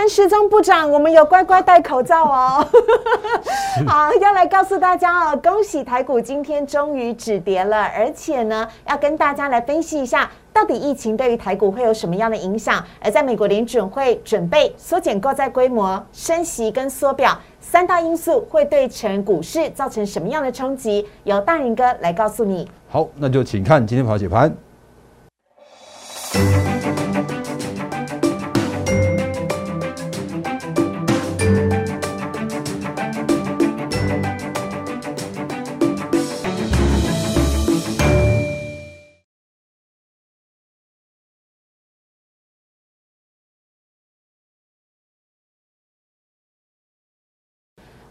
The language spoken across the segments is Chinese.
升时钟部长，我们有乖乖戴口罩哦。好，要来告诉大家哦，恭喜台股今天终于止跌了，而且呢，要跟大家来分析一下，到底疫情对于台股会有什么样的影响？而在美国联准会准备缩减购债规模、升息跟缩表三大因素，会对成股市造成什么样的冲击？由大人哥来告诉你。好，那就请看今天跑解盘。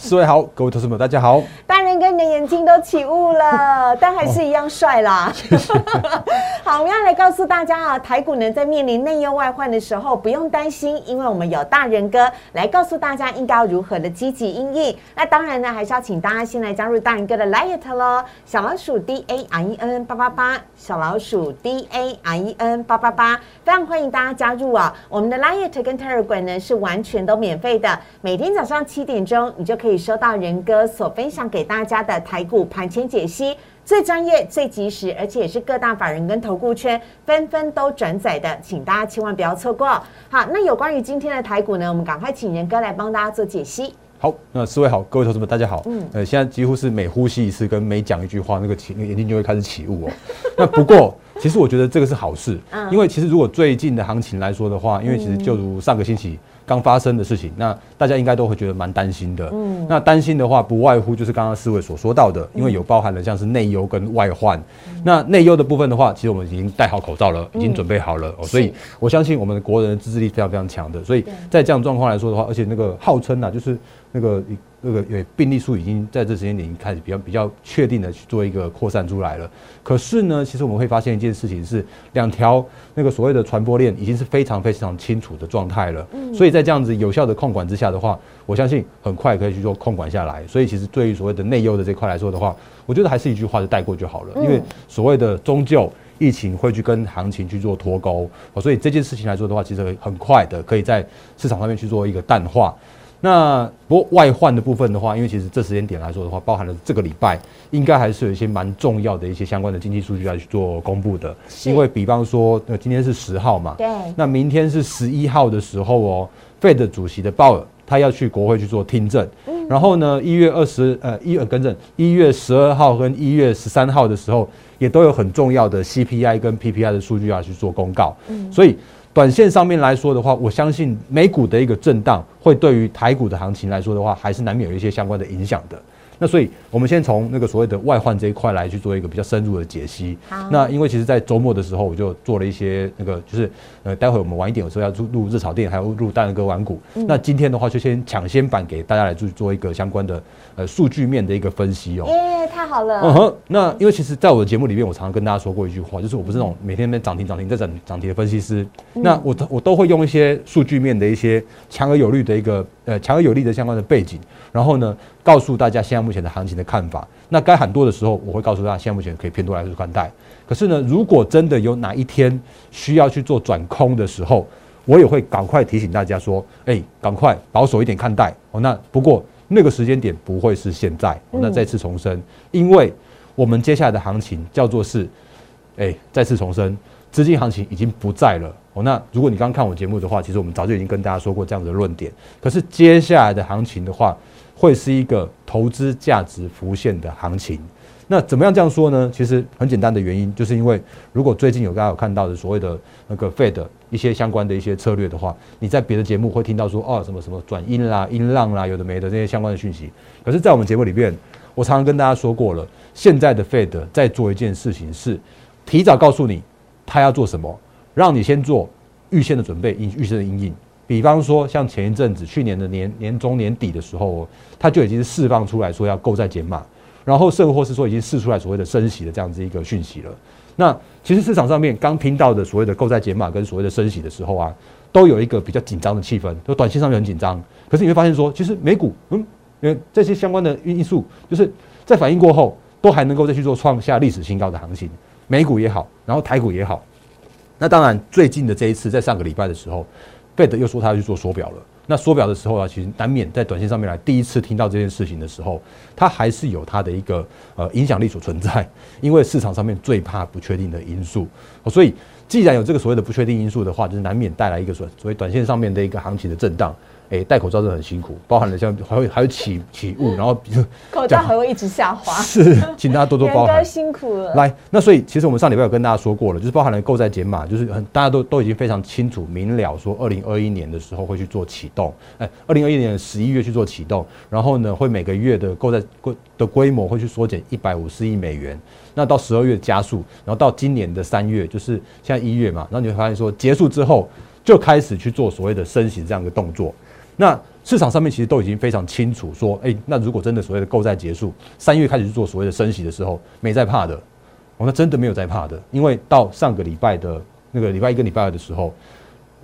四位好，各位投资们，大家好。大人哥，你的眼睛都起雾了，但还是一样帅啦。好，我们要来告诉大家啊，台股呢在面临内忧外患的时候，不用担心，因为我们有大人哥来告诉大家应该要如何的积极应应。那当然呢，还是要请大家先来加入大人哥的 Light 喽，小老鼠 D A R E N 八八八，小老鼠 D A R E N 八八八，非常欢迎大家加入啊。我们的 Light 跟 Telegram 呢是完全都免费的，每天早上七点钟你就可以。可以收到仁哥所分享给大家的台股盘前解析，最专业、最及时，而且也是各大法人跟投顾圈纷纷都转载的，请大家千万不要错过。好，那有关于今天的台股呢，我们赶快请仁哥来帮大家做解析。好，那四位好，各位同事们大家好。嗯，呃，现在几乎是每呼吸一次跟每讲一句话，那个起那个眼睛就会开始起雾哦。那不过，其实我觉得这个是好事，因为其实如果最近的行情来说的话，因为其实就如上个星期。刚发生的事情，那大家应该都会觉得蛮担心的。嗯，那担心的话，不外乎就是刚刚四位所说到的，因为有包含了像是内忧跟外患。那内忧的部分的话，其实我们已经戴好口罩了，已经准备好了。所以我相信我们的国人的自制力非常非常强的。所以在这样状况来说的话，而且那个号称呢，就是那个。那个有病例数已经在这时间点已经开始比较比较确定的去做一个扩散出来了。可是呢，其实我们会发现一件事情是，两条那个所谓的传播链已经是非常非常清楚的状态了。嗯。所以在这样子有效的控管之下的话，我相信很快可以去做控管下来。所以其实对于所谓的内忧的这块来说的话，我觉得还是一句话就带过就好了。因为所谓的终究疫情会去跟行情去做脱钩，所以这件事情来说的话，其实很快的可以在市场上面去做一个淡化。那不过外患的部分的话，因为其实这时间点来说的话，包含了这个礼拜应该还是有一些蛮重要的一些相关的经济数据要去做公布的。因为比方说，呃，今天是十号嘛，对。那明天是十一号的时候哦，Fed 主席的鲍尔他要去国会去做听证。嗯。然后呢，一月二十呃一呃更正，一月十二号跟一月十三号的时候，也都有很重要的 CPI 跟 PPI 的数据要去做公告。嗯。所以。短线上面来说的话，我相信美股的一个震荡会对于台股的行情来说的话，还是难免有一些相关的影响的。那所以，我们先从那个所谓的外患这一块来去做一个比较深入的解析。那因为其实，在周末的时候，我就做了一些那个，就是呃，待会我们晚一点有时候要录录日炒店，还有录大人哥玩股。那今天的话，就先抢先版给大家来做做一个相关的呃数据面的一个分析哦。耶，太好了。嗯哼。那因为其实，在我的节目里面，我常常跟大家说过一句话，就是我不是那种每天在涨停涨停在涨涨停的分析师。那我我都会用一些数据面的一些强而有力的一个呃强而有力的相关的背景。然后呢，告诉大家现在目前的行情的看法。那该喊多的时候，我会告诉大家现在目前可以偏多来去看待。可是呢，如果真的有哪一天需要去做转空的时候，我也会赶快提醒大家说：，哎，赶快保守一点看待。哦，那不过那个时间点不会是现在。那再次重申，因为我们接下来的行情叫做是，哎，再次重申，资金行情已经不在了。哦，那如果你刚看我节目的话，其实我们早就已经跟大家说过这样的论点。可是接下来的行情的话，会是一个投资价值浮现的行情。那怎么样这样说呢？其实很简单的原因，就是因为如果最近有大家有看到的所谓的那个 Fed 一些相关的一些策略的话，你在别的节目会听到说哦什么什么转阴啦、阴浪啦，有的没的这些相关的讯息。可是，在我们节目里面，我常常跟大家说过了，现在的 Fed 在做一件事情，是提早告诉你他要做什么，让你先做预先的准备、预预先的阴影。比方说，像前一阵子，去年的年年中年底的时候，它就已经是释放出来说要购债减码，然后甚或是说已经试出来所谓的升息的这样子一个讯息了。那其实市场上面刚听到的所谓的购债减码跟所谓的升息的时候啊，都有一个比较紧张的气氛，都短线上面很紧张。可是你会发现说，其实美股，嗯，因为这些相关的因素，就是在反应过后，都还能够再去做创下历史新高的行情。美股也好，然后台股也好。那当然，最近的这一次，在上个礼拜的时候，贝德又说他要去做缩表了。那缩表的时候啊，其实难免在短线上面来，第一次听到这件事情的时候，它还是有它的一个呃影响力所存在。因为市场上面最怕不确定的因素，所以既然有这个所谓的不确定因素的话，就是难免带来一个所所谓短线上面的一个行情的震荡。哎，戴口罩真的很辛苦，包含了像还会还有起起雾，然后 口罩还会一直下滑。是，请大家多多 包涵。辛苦了。来，那所以其实我们上礼拜有跟大家说过了，就是包含了购债减码，就是很大家都都已经非常清楚明了，说二零二一年的时候会去做启动。哎，二零二一年十一月去做启动，然后呢会每个月的购债规的规模会去缩减一百五十亿美元。那到十二月加速，然后到今年的三月，就是现在一月嘛，然后你会发现说结束之后就开始去做所谓的升息这样一个动作。那市场上面其实都已经非常清楚，说，哎，那如果真的所谓的购债结束，三月开始去做所谓的升息的时候，没在怕的，哦，那真的没有在怕的，因为到上个礼拜的那个礼拜一跟礼拜二的时候，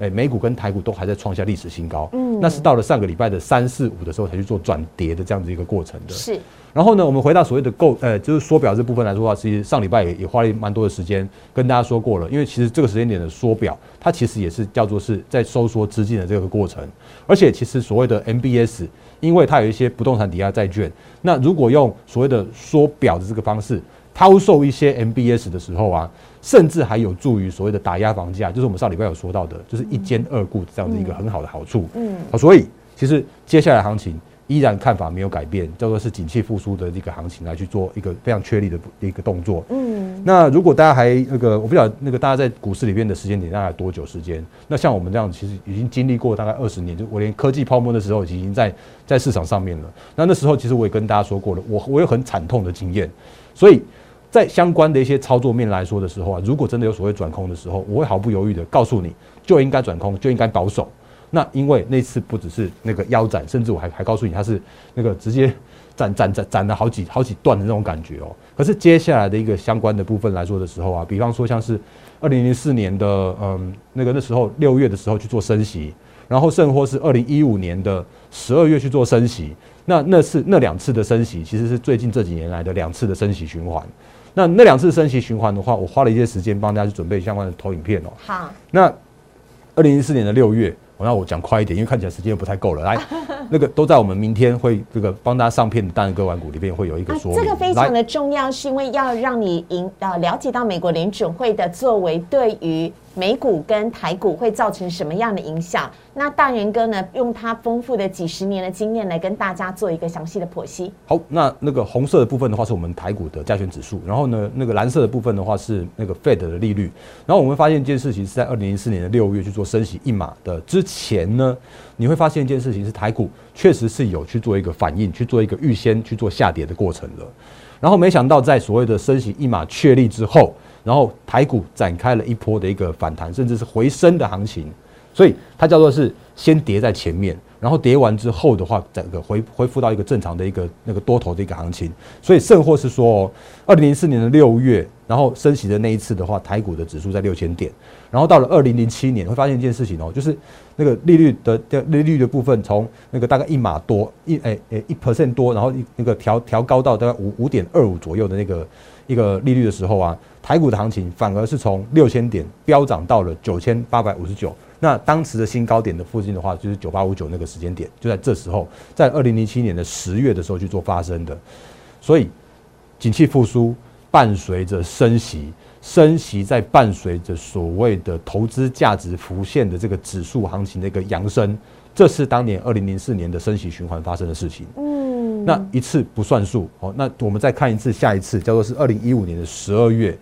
哎，美股跟台股都还在创下历史新高，嗯，那是到了上个礼拜的三四五的时候才去做转跌的这样子一个过程的，是。然后呢，我们回到所谓的购，呃，就是缩表这部分来说的话，其实上礼拜也也花了蛮多的时间跟大家说过了。因为其实这个时间点的缩表，它其实也是叫做是在收缩资金的这个过程。而且其实所谓的 MBS，因为它有一些不动产抵押债券，那如果用所谓的缩表的这个方式抛售一些 MBS 的时候啊，甚至还有助于所谓的打压房价，就是我们上礼拜有说到的，就是一兼二顾这样的一个很好的好处。嗯，好，所以其实接下来行情。依然看法没有改变，叫做是景气复苏的一个行情来去做一个非常确立的一个动作。嗯，那如果大家还那个，我不晓得那个大家在股市里面的时间点大概多久时间？那像我们这样，其实已经经历过大概二十年，就我连科技泡沫的时候已经在在市场上面了。那那时候其实我也跟大家说过了，我我有很惨痛的经验，所以在相关的一些操作面来说的时候啊，如果真的有所谓转空的时候，我会毫不犹豫的告诉你，就应该转空，就应该保守。那因为那次不只是那个腰斩，甚至我还还告诉你，它是那个直接斩斩斩斩了好几好几段的那种感觉哦。可是接下来的一个相关的部分来说的时候啊，比方说像是二零零四年的嗯那个那时候六月的时候去做升息，然后甚或是二零一五年的十二月去做升息，那那次那两次的升息其实是最近这几年来的两次的升息循环。那那两次升息循环的话，我花了一些时间帮大家去准备相关的投影片哦。好，那二零一四年的六月。我那我讲快一点，因为看起来时间又不太够了。来，那个都在我们明天会这个帮大家上片的单人歌玩股里面会有一个说明。这个非常的重要，是因为要让你引呃了解到美国联准会的作为对于。美股跟台股会造成什么样的影响？那大元哥呢，用他丰富的几十年的经验来跟大家做一个详细的剖析。好，那那个红色的部分的话，是我们台股的加权指数，然后呢，那个蓝色的部分的话是那个 Fed 的利率。然后我们发现一件事情是在二零零四年的六月去做升息一码的之前呢，你会发现一件事情是台股确实是有去做一个反应，去做一个预先去做下跌的过程了。然后没想到在所谓的升息一码确立之后。然后台股展开了一波的一个反弹，甚至是回升的行情，所以它叫做是先跌在前面，然后跌完之后的话，整个恢恢复到一个正常的一个那个多头的一个行情。所以甚或是说，二零零四年的六月，然后升息的那一次的话，台股的指数在六千点，然后到了二零零七年，会发现一件事情哦，就是那个利率的利率的部分，从那个大概一码多一诶诶一 percent 多，然后那个调调高到大概五五点二五左右的那个一个利率的时候啊。台股的行情反而是从六千点飙涨到了九千八百五十九，那当时的新高点的附近的话，就是九八五九那个时间点，就在这时候，在二零零七年的十月的时候去做发生的。所以，景气复苏伴随着升息，升息在伴随着所谓的投资价值浮现的这个指数行情的一个扬升，这是当年二零零四年的升息循环发生的事情。嗯，那一次不算数。好，那我们再看一次，下一次叫做是二零一五年的十二月。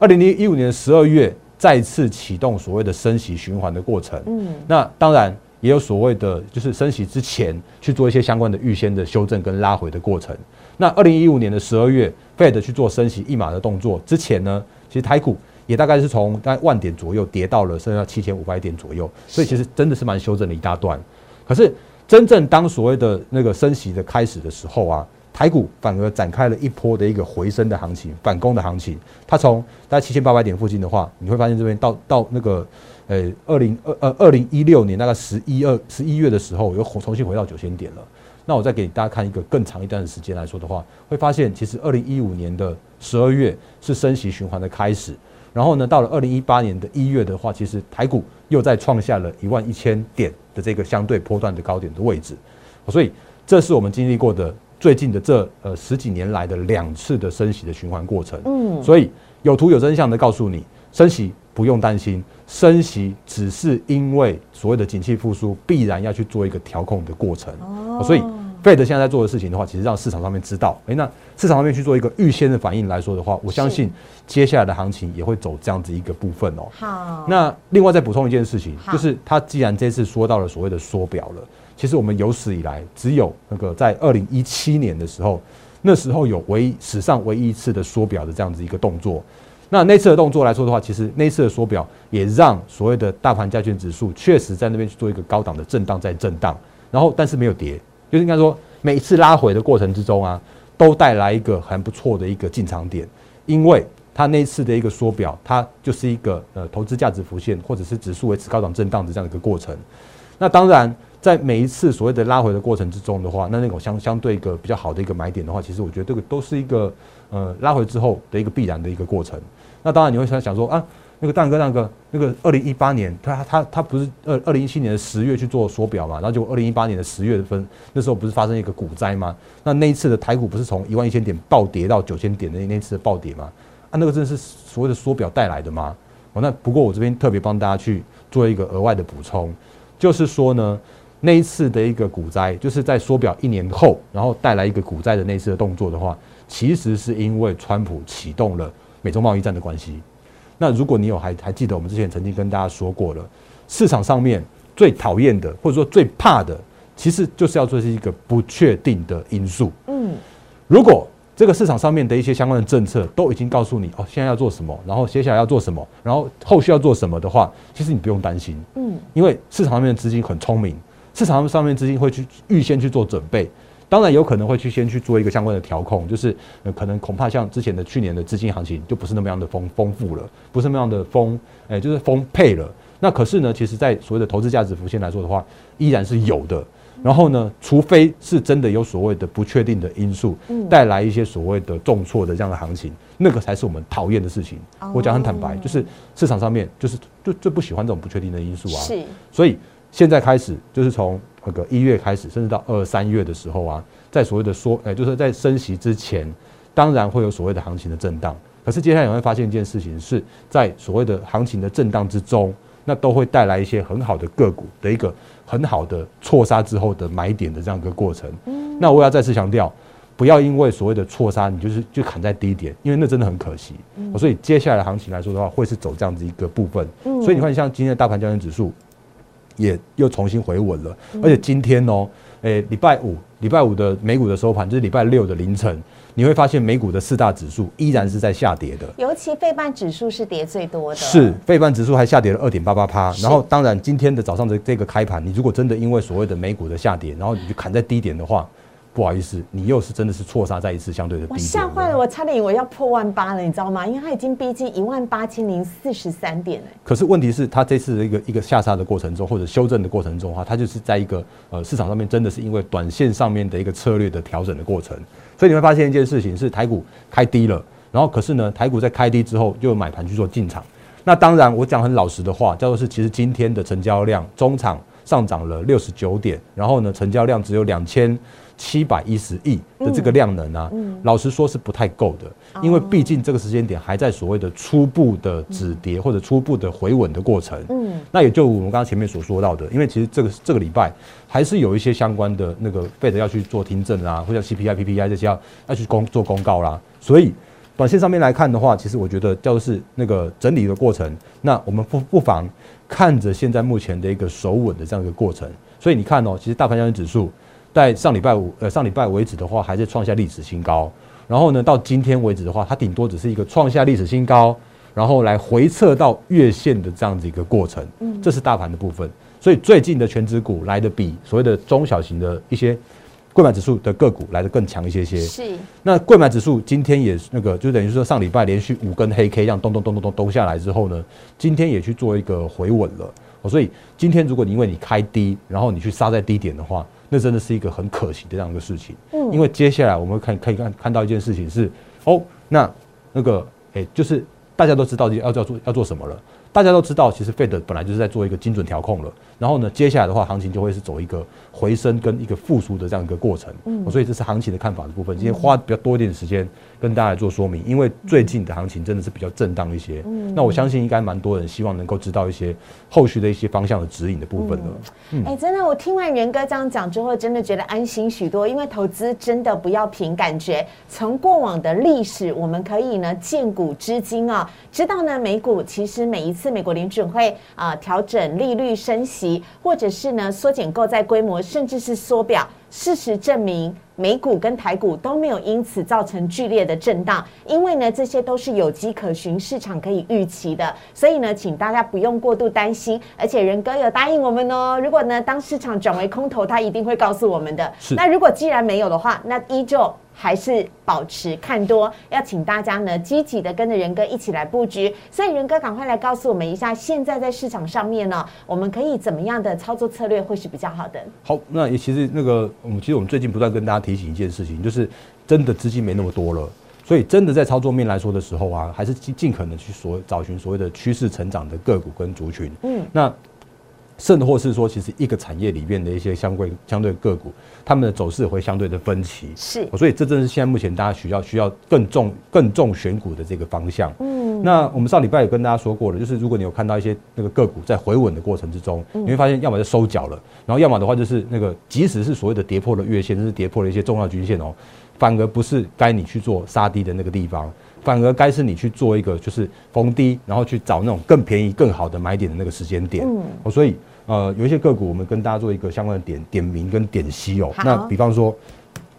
二零零一五年十二月再次启动所谓的升息循环的过程，嗯，那当然也有所谓的就是升息之前去做一些相关的预先的修正跟拉回的过程。那二零一五年的十二月，Fed 去做升息一码的动作之前呢，其实台股也大概是从大概万点左右跌到了剩下七千五百点左右，所以其实真的是蛮修正的一大段。可是真正当所谓的那个升息的开始的时候啊。台股反而展开了一波的一个回升的行情，反攻的行情。它从大概七千八百点附近的话，你会发现这边到到那个，呃，二零二呃二零一六年大概十一二十一月的时候，又重新回到九千点了。那我再给大家看一个更长一段的时间来说的话，会发现其实二零一五年的十二月是升息循环的开始，然后呢，到了二零一八年的一月的话，其实台股又再创下了一万一千点的这个相对波段的高点的位置，所以这是我们经历过的最近的这呃十几年来的两次的升息的循环过程。嗯，所以有图有真相的告诉你，升息不用担心，升息只是因为所谓的景气复苏必然要去做一个调控的过程。哦，所以。费德现在在做的事情的话，其实让市场上面知道，哎，那市场上面去做一个预先的反应来说的话，我相信接下来的行情也会走这样子一个部分哦。好，那另外再补充一件事情，就是他既然这次说到了所谓的缩表了，其实我们有史以来只有那个在二零一七年的时候，那时候有唯一史上唯一一次的缩表的这样子一个动作。那那次的动作来说的话，其实那次的缩表也让所谓的大盘加权指数确实在那边去做一个高档的震荡，在震荡，然后但是没有跌。就是应该说，每一次拉回的过程之中啊，都带来一个很不错的一个进场点，因为它那次的一个缩表，它就是一个呃投资价值浮现，或者是指数维持高档震荡的这样一个过程。那当然，在每一次所谓的拉回的过程之中的话，那那种相相对一个比较好的一个买点的话，其实我觉得这个都是一个呃拉回之后的一个必然的一个过程。那当然你会想想说啊。那个大哥，蛋哥那个，二零一八年，他他他不是二二零一七年的十月去做缩表嘛？然后就二零一八年的十月份，那时候不是发生一个股灾吗？那那一次的台股不是从一万一千点暴跌到九千点的那次的暴跌吗？啊，那个真的是所谓的缩表带来的吗？哦，那不过我这边特别帮大家去做一个额外的补充，就是说呢，那一次的一个股灾，就是在缩表一年后，然后带来一个股灾的那次的动作的话，其实是因为川普启动了美中贸易战的关系。那如果你有还还记得我们之前曾经跟大家说过了，市场上面最讨厌的或者说最怕的，其实就是要做是一个不确定的因素。嗯，如果这个市场上面的一些相关的政策都已经告诉你哦，现在要做什么，然后接下来要做什么，然后后续要做什么的话，其实你不用担心。嗯，因为市场上面的资金很聪明，市场上面资金会去预先去做准备。当然有可能会去先去做一个相关的调控，就是呃可能恐怕像之前的去年的资金行情就不是那么样的丰丰富了，不是那么样的丰，哎就是丰沛了。那可是呢，其实在所谓的投资价值浮现来说的话，依然是有的。然后呢，除非是真的有所谓的不确定的因素带来一些所谓的重挫的这样的行情，那个才是我们讨厌的事情。我讲很坦白，就是市场上面就是最最不喜欢这种不确定的因素啊。是，所以现在开始就是从。那个一月开始，甚至到二三月的时候啊，在所谓的说，哎，就是在升息之前，当然会有所谓的行情的震荡。可是接下来你会发现一件事情，是在所谓的行情的震荡之中，那都会带来一些很好的个股的一个很好的错杀之后的买点的这样一个过程。那我要再次强调，不要因为所谓的错杀，你就是就砍在低点，因为那真的很可惜。所以接下来行情来说的话，会是走这样子一个部分。所以你看，像今天的大盘交易指数。也又重新回稳了，而且今天哦，诶，礼拜五，礼拜五的美股的收盘就是礼拜六的凌晨，你会发现美股的四大指数依然是在下跌的，尤其费半指数是跌最多的，是费半指数还下跌了二点八八趴。然后，当然今天的早上的这个开盘，你如果真的因为所谓的美股的下跌，然后你就砍在低点的话。不好意思，你又是真的是错杀在一次相对的低我吓坏了，我差点以为要破万八了，你知道吗？因为它已经逼近一万八千零四十三点哎。可是问题是，它这次的一个一个下杀的过程中，或者修正的过程中哈，它就是在一个呃市场上面真的是因为短线上面的一个策略的调整的过程，所以你会发现一件事情是台股开低了，然后可是呢，台股在开低之后又买盘去做进场。那当然，我讲很老实的话，叫做是其实今天的成交量中场上涨了六十九点，然后呢，成交量只有两千。七百一十亿的这个量能啊，老实说是不太够的，因为毕竟这个时间点还在所谓的初步的止跌或者初步的回稳的过程。嗯，那也就我们刚刚前面所说到的，因为其实这个这个礼拜还是有一些相关的那个费德要去做听证啊，或者 CPI、PPI 这些要要去公做公告啦。所以短线上面来看的话，其实我觉得叫做是那个整理的过程。那我们不不妨看着现在目前的一个守稳的这样一个过程。所以你看哦，其实大盘交易指数。在上礼拜五，呃，上礼拜为止的话，还是创下历史新高。然后呢，到今天为止的话，它顶多只是一个创下历史新高，然后来回撤到月线的这样子一个过程。嗯，这是大盘的部分。所以最近的全指股来的比所谓的中小型的一些贵买指数的个股来的更强一些些。是。那贵买指数今天也那个，就等于说上礼拜连续五根黑 K 这样咚咚咚咚咚咚下来之后呢，今天也去做一个回稳了。所以今天如果你因为你开低，然后你去杀在低点的话，那真的是一个很可惜的这样一个事情。嗯，因为接下来我们看可以看看到一件事情是，哦，那那个哎，就是大家都知道要要做要做什么了。大家都知道，其实 Fed 本来就是在做一个精准调控了。然后呢，接下来的话，行情就会是走一个回升跟一个复苏的这样一个过程。嗯，所以这是行情的看法的部分。今天花比较多一点时间跟大家来做说明，因为最近的行情真的是比较震荡一些。嗯，那我相信应该蛮多人希望能够知道一些后续的一些方向的指引的部分的。嗯，哎，真的，我听完元哥这样讲之后，真的觉得安心许多。因为投资真的不要凭感觉，从过往的历史，我们可以呢见古知今啊，知道呢美股其实每一次美国联准会啊调整利率升息，或者是呢缩减购债规模，甚至是缩表。事实证明，美股跟台股都没有因此造成剧烈的震荡，因为呢这些都是有迹可循，市场可以预期的。所以呢，请大家不用过度担心。而且仁哥有答应我们哦，如果呢当市场转为空头，他一定会告诉我们的。那如果既然没有的话，那依旧。还是保持看多，要请大家呢积极的跟着仁哥一起来布局。所以仁哥赶快来告诉我们一下，现在在市场上面呢，我们可以怎么样的操作策略会是比较好的？好，那也其实那个我们其实我们最近不断跟大家提醒一件事情，就是真的资金没那么多了，所以真的在操作面来说的时候啊，还是尽尽可能去所找寻所谓的趋势成长的个股跟族群。嗯，那。甚或是说，其实一个产业里面的一些相对相对个股，他们的走势会相对的分歧。是，所以这正是现在目前大家需要需要更重更重选股的这个方向。嗯，那我们上礼拜有跟大家说过了，就是如果你有看到一些那个个股在回稳的过程之中，你会发现要么就收脚了，然后要么的话就是那个即使是所谓的跌破了月线，就是跌破了一些重要均线哦，反而不是该你去做杀低的那个地方，反而该是你去做一个就是逢低，然后去找那种更便宜更好的买点的那个时间点。嗯，所以。呃，有一些个股，我们跟大家做一个相关的点点名跟点析哦。那比方说，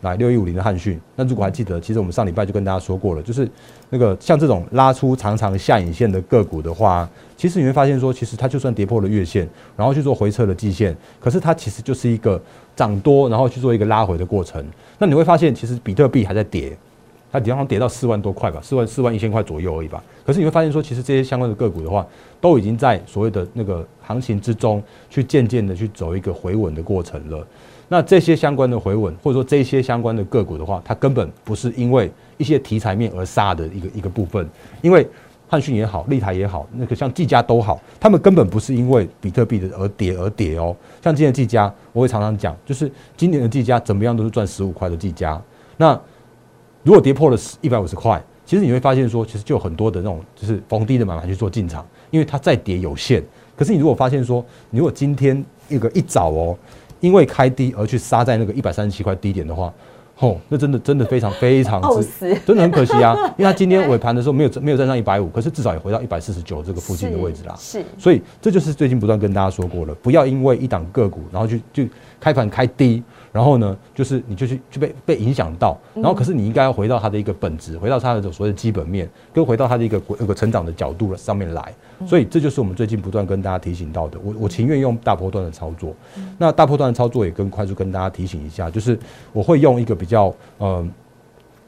来六一五零的汉讯，那如果还记得，其实我们上礼拜就跟大家说过了，就是那个像这种拉出长长下影线的个股的话，其实你会发现说，其实它就算跌破了月线，然后去做回撤的季线，可是它其实就是一个涨多，然后去做一个拉回的过程。那你会发现，其实比特币还在跌。它比方跌到四万多块吧，四万四万一千块左右而已吧。可是你会发现说，其实这些相关的个股的话，都已经在所谓的那个行情之中，去渐渐的去走一个回稳的过程了。那这些相关的回稳，或者说这些相关的个股的话，它根本不是因为一些题材面而杀的一个一个部分。因为汉讯也好，立台也好，那个像技嘉都好，他们根本不是因为比特币的而跌而跌哦。像今年技嘉，我会常常讲，就是今年的技嘉怎么样都是赚十五块的技嘉。那如果跌破了一百五十块，其实你会发现说，其实就很多的那种就是逢低的买卖去做进场，因为它再跌有限。可是你如果发现说，你如果今天一个一早哦，因为开低而去杀在那个一百三十七块低点的话，哦，那真的真的非常非常之，真的很可惜啊！因为它今天尾盘的时候没有没有站上一百五，可是至少也回到一百四十九这个附近的位置啦。是，所以这就是最近不断跟大家说过了，不要因为一档个股，然后就就开盘开低。然后呢，就是你就去就被被影响到，然后可是你应该要回到它的一个本质，回到它的所谓的基本面，跟回到它的一个那个成长的角度上面来。所以这就是我们最近不断跟大家提醒到的。我我情愿用大波段的操作，那大波段的操作也跟快速跟大家提醒一下，就是我会用一个比较呃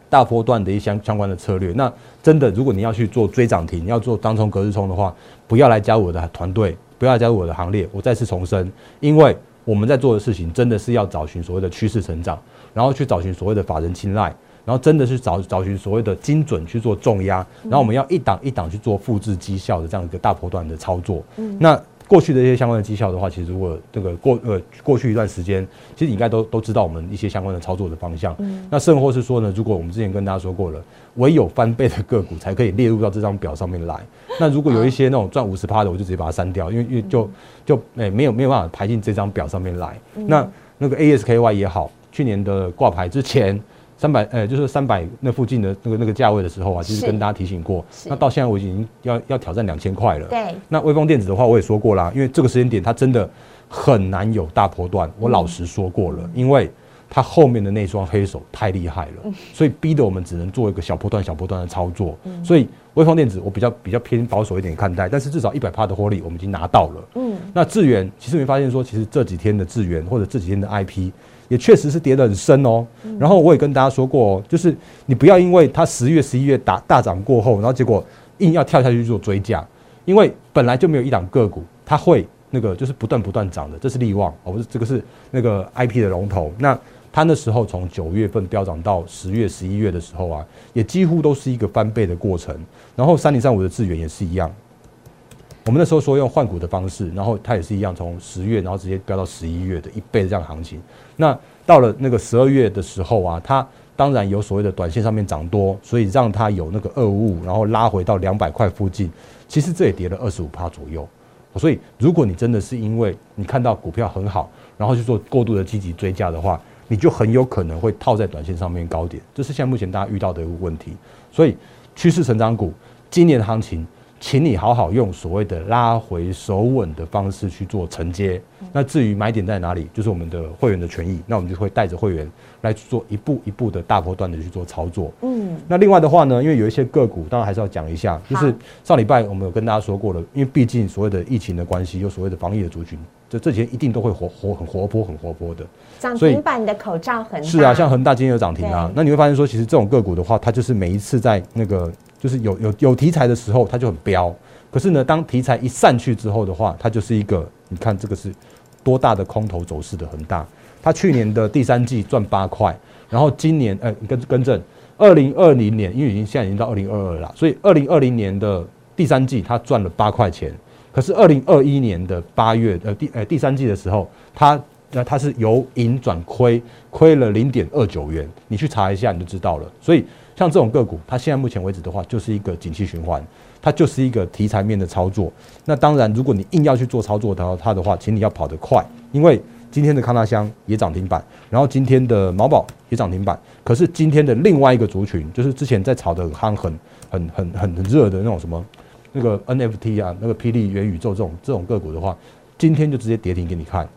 大波段的一相相关的策略。那真的，如果你要去做追涨停，你要做当冲隔日冲的话，不要来加入我的团队，不要来加入我的行列。我再次重申，因为。我们在做的事情真的是要找寻所谓的趋势成长，然后去找寻所谓的法人青睐，然后真的是找找寻所谓的精准去做重压，然后我们要一档一档去做复制绩效的这样一个大波段的操作。那过去的一些相关的绩效的话，其实如果这个过呃过去一段时间，其实应该都都知道我们一些相关的操作的方向。那甚或是说呢，如果我们之前跟大家说过了，唯有翻倍的个股才可以列入到这张表上面来。那如果有一些那种赚五十趴的，我就直接把它删掉，因为因为就就诶没有没有办法排进这张表上面来。那那个 ASKY 也好，去年的挂牌之前。三百，呃，就是三百那附近的那个那个价位的时候啊，其实跟大家提醒过。那到现在我已经要要挑战两千块了。对。那微风电子的话，我也说过啦，因为这个时间点它真的很难有大波段。我老实说过了，因为它后面的那双黑手太厉害了，所以逼得我们只能做一个小波段、小波段的操作。所以微风电子我比较比较偏保守一点看待，但是至少一百帕的获利我们已经拿到了。嗯。那智源其实你发现说，其实这几天的智源或者这几天的 IP。也确实是跌得很深哦，然后我也跟大家说过哦，就是你不要因为它十月、十一月打大涨过后，然后结果硬要跳下去做追价，因为本来就没有一档个股它会那个就是不断不断涨的，这是利旺哦，不是这个是那个 IP 的龙头。那它那时候从九月份飙涨到十月、十一月的时候啊，也几乎都是一个翻倍的过程。然后三零三五的智源也是一样，我们那时候说用换股的方式，然后它也是一样，从十月然后直接飙到十一月的一倍这样的行情。那到了那个十二月的时候啊，它当然有所谓的短线上面涨多，所以让它有那个二五五，然后拉回到两百块附近。其实这也跌了二十五趴左右。所以如果你真的是因为你看到股票很好，然后去做过度的积极追加的话，你就很有可能会套在短线上面高点。这是现在目前大家遇到的一个问题。所以趋势成长股今年的行情。请你好好用所谓的拉回手稳的方式去做承接。那至于买点在哪里，就是我们的会员的权益。那我们就会带着会员来做一步一步的大波段的去做操作。嗯，那另外的话呢，因为有一些个股，当然还是要讲一下。就是上礼拜我们有跟大家说过了，因为毕竟所谓的疫情的关系，有所谓的防疫的族群，这这几天一定都会活活很活泼很活泼的。涨停板的口罩很是啊，像恒大今天有涨停啊。那你会发现说，其实这种个股的话，它就是每一次在那个。就是有有有题材的时候，它就很飙。可是呢，当题材一散去之后的话，它就是一个，你看这个是多大的空头走势的恒大。它去年的第三季赚八块，然后今年，呃，跟更正，二零二零年，因为已经现在已经到二零二二了，所以二零二零年的第三季它赚了八块钱。可是二零二一年的八月，呃，第呃第三季的时候，它那它是由盈转亏，亏了零点二九元。你去查一下，你就知道了。所以。像这种个股，它现在目前为止的话，就是一个景气循环，它就是一个题材面的操作。那当然，如果你硬要去做操作的话，它的话，请你要跑得快，因为今天的康纳香也涨停板，然后今天的毛宝也涨停板。可是今天的另外一个族群，就是之前在炒的很夯、很很很很很热的那种什么那个 NFT 啊，那个霹雳元宇宙这种这种个股的话，今天就直接跌停给你看。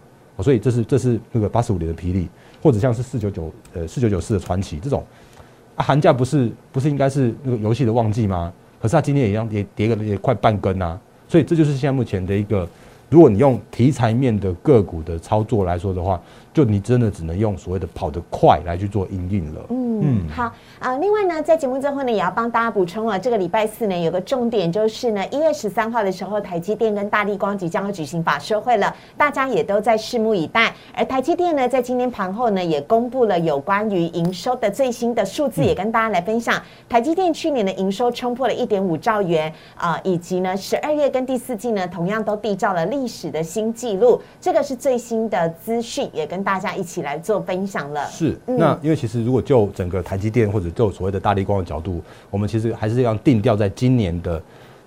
所以这是这是那个八十五年的霹雳，或者像是四九九呃四九九四的传奇这种。啊，寒假不是不是应该是那个游戏的旺季吗？可是它今天也一样跌跌个也快半根啊，所以这就是现在目前的一个，如果你用题材面的个股的操作来说的话。就你真的只能用所谓的跑得快来去做应运了。嗯，好啊。另外呢，在节目最后呢，也要帮大家补充了，这个礼拜四呢，有个重点就是呢，一月十三号的时候，台积电跟大力光即将要举行法说会了，大家也都在拭目以待。而台积电呢，在今天盘后呢，也公布了有关于营收的最新的数字，也跟大家来分享。台积电去年的营收冲破了一点五兆元啊，以及呢，十二月跟第四季呢，同样都缔造了历史的新纪录。这个是最新的资讯，也跟大家一起来做分享了。是，那因为其实如果就整个台积电或者就所谓的大力光的角度，我们其实还是要定调在今年的，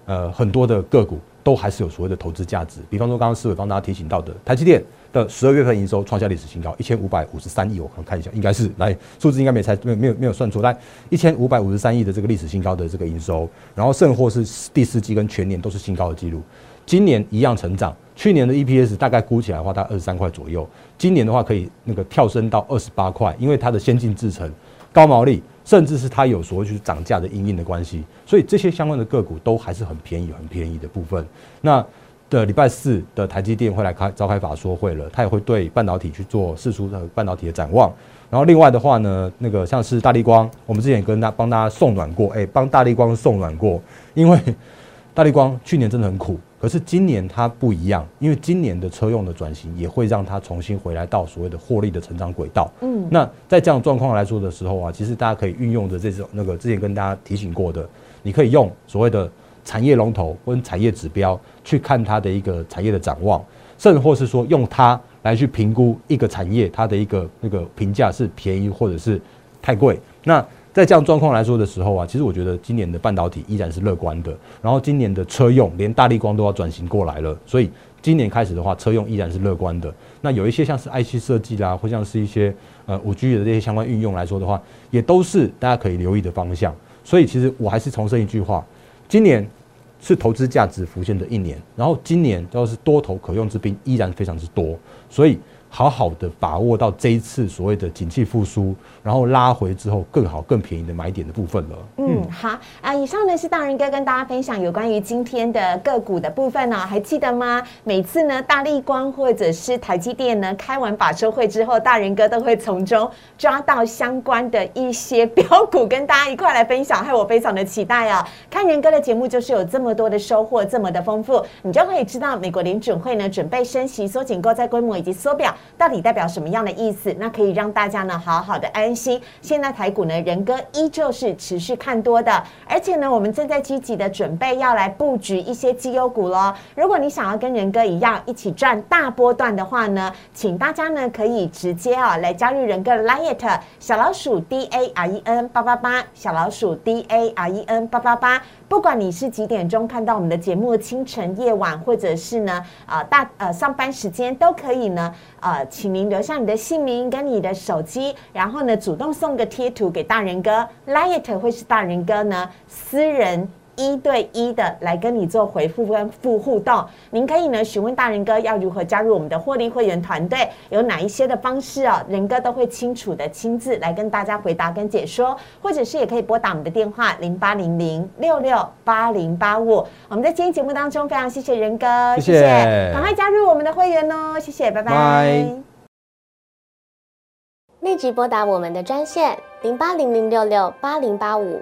呃，很多的个股都还是有所谓的投资价值。比方说，刚刚思伟帮大家提醒到的，台积电的十二月份营收创下历史新高，一千五百五十三亿。我看一下，应该是来数字应该没猜，没有没有没有算错。来，一千五百五十三亿的这个历史新高的这个营收，然后甚或是第四季跟全年都是新高的记录。今年一样成长，去年的 EPS 大概估起来的话，大概二十三块左右。今年的话可以那个跳升到二十八块，因为它的先进制程、高毛利，甚至是它有所谓就是涨价的因应的关系，所以这些相关的个股都还是很便宜、很便宜的部分。那的礼拜四的台积电会来开召开法说会了，它也会对半导体去做四出的半导体的展望。然后另外的话呢，那个像是大力光，我们之前跟大帮大家送暖过，哎，帮大力光送暖过，因为大力光去年真的很苦。可是今年它不一样，因为今年的车用的转型也会让它重新回来到所谓的获利的成长轨道。嗯，那在这样状况来说的时候啊，其实大家可以运用的这种那个之前跟大家提醒过的，你可以用所谓的产业龙头跟产业指标去看它的一个产业的展望，甚或是说用它来去评估一个产业它的一个那个评价是便宜或者是太贵。那在这样状况来说的时候啊，其实我觉得今年的半导体依然是乐观的。然后今年的车用，连大力光都要转型过来了，所以今年开始的话，车用依然是乐观的。那有一些像是 IC 设计啦，或像是一些呃五 G 的这些相关运用来说的话，也都是大家可以留意的方向。所以其实我还是重申一句话：今年是投资价值浮现的一年，然后今年要是多头可用之兵依然非常之多，所以。好好的把握到这一次所谓的景气复苏，然后拉回之后更好、更便宜的买点的部分了。嗯，好啊，以上呢是大人哥跟大家分享有关于今天的个股的部分呢，还记得吗？每次呢大力光或者是台积电呢开完法收会之后，大人哥都会从中抓到相关的一些标股跟大家一块来分享，害我非常的期待啊！看人哥的节目就是有这么多的收获，这么的丰富，你就可以知道美国联准会呢准备升息、缩紧购债规模以及缩表到底代表什么样的意思，那可以让大家呢好好的安心。现在台股呢，仁哥依旧是持续看多的，而且呢，我们正在积极的准备要来布局一些绩优股喽。如果你想要跟仁哥一样一起赚大波段的话呢，请大家呢可以直接啊来加入仁哥的 Liet 小老鼠 D A R E N 八八八小老鼠 D A R E N 八八八。不管你是几点钟看到我们的节目，清晨、夜晚，或者是呢啊大呃上班时间都可以呢。呃，请您留下你的姓名跟你的手机，然后呢主动送个贴图给大人哥，Liet 会是大人哥呢私人。一对一的来跟你做回复跟互互动，您可以呢询问大人哥要如何加入我们的获利会员团队，有哪一些的方式哦，人哥都会清楚的亲自来跟大家回答跟解说，或者是也可以拨打我们的电话零八零零六六八零八五。我们在今天节目当中非常谢谢人哥，谢谢，赶快加入我们的会员哦，谢谢，拜拜。立即拨打我们的专线零八零零六六八零八五。